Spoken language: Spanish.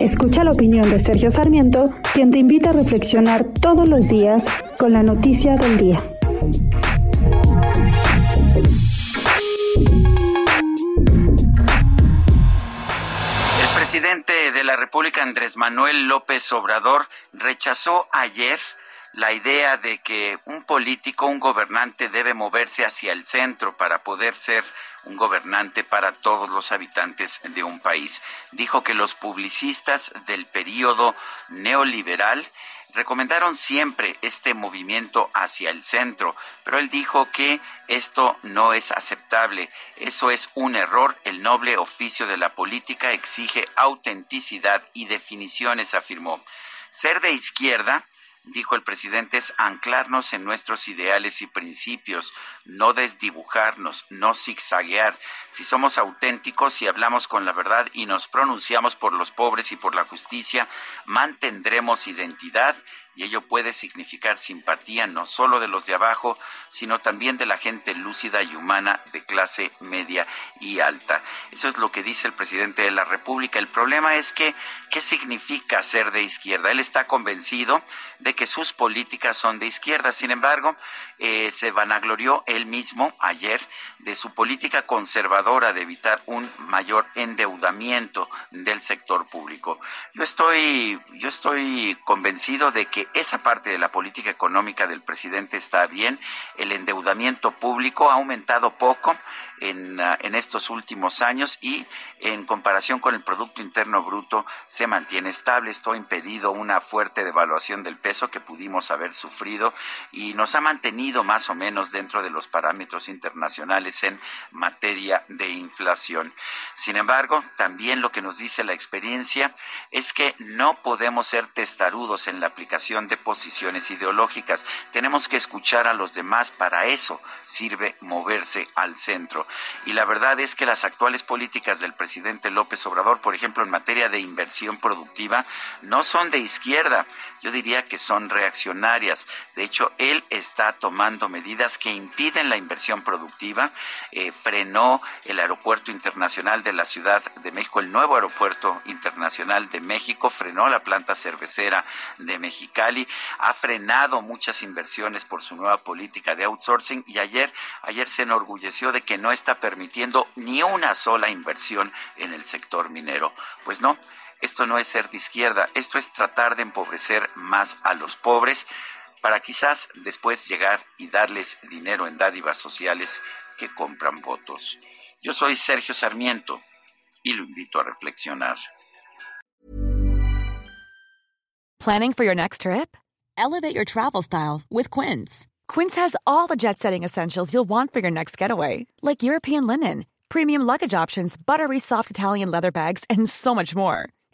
Escucha la opinión de Sergio Sarmiento, quien te invita a reflexionar todos los días con la noticia del día. El presidente de la República, Andrés Manuel López Obrador, rechazó ayer la idea de que un político, un gobernante debe moverse hacia el centro para poder ser un gobernante para todos los habitantes de un país. Dijo que los publicistas del periodo neoliberal recomendaron siempre este movimiento hacia el centro, pero él dijo que esto no es aceptable, eso es un error, el noble oficio de la política exige autenticidad y definiciones, afirmó. Ser de izquierda dijo el presidente, es anclarnos en nuestros ideales y principios, no desdibujarnos, no zigzaguear. Si somos auténticos y hablamos con la verdad y nos pronunciamos por los pobres y por la justicia, mantendremos identidad y ello puede significar simpatía no solo de los de abajo, sino también de la gente lúcida y humana de clase media y alta. Eso es lo que dice el presidente de la República. El problema es que, ¿qué significa ser de izquierda? Él está convencido de que sus políticas son de izquierda. Sin embargo, eh, se vanaglorió él mismo ayer de su política conservadora de evitar un mayor endeudamiento del sector público. Yo estoy, yo estoy convencido de que esa parte de la política económica del presidente está bien. El endeudamiento público ha aumentado poco en, uh, en estos últimos años y en comparación con el Producto Interno Bruto se mantiene estable. Esto ha impedido una fuerte devaluación del peso que pudimos haber sufrido y nos ha mantenido más o menos dentro de los parámetros internacionales en materia de inflación. Sin embargo, también lo que nos dice la experiencia es que no podemos ser testarudos en la aplicación de posiciones ideológicas. Tenemos que escuchar a los demás. Para eso sirve moverse al centro. Y la verdad es que las actuales políticas del presidente López Obrador, por ejemplo, en materia de inversión productiva, no son de izquierda. Yo diría que son reaccionarias. De hecho, él está tomando medidas que impiden la inversión productiva. Eh, frenó el aeropuerto internacional de la Ciudad de México, el nuevo aeropuerto internacional de México, frenó la planta cervecera de Mexicali, ha frenado muchas inversiones por su nueva política de outsourcing y ayer, ayer se enorgulleció de que no está permitiendo ni una sola inversión en el sector minero. Pues no, esto no es ser de izquierda, esto es tratar de empobrecer más a los pobres para quizás después llegar y darles dinero en dádivas sociales que compran votos. Yo soy Sergio Sarmiento y lo invito a reflexionar. Planning for your next trip? Elevate your travel style with Quince. Quince has all the jet setting essentials you'll want for your next getaway, like European linen, premium luggage options, buttery soft Italian leather bags, and so much more.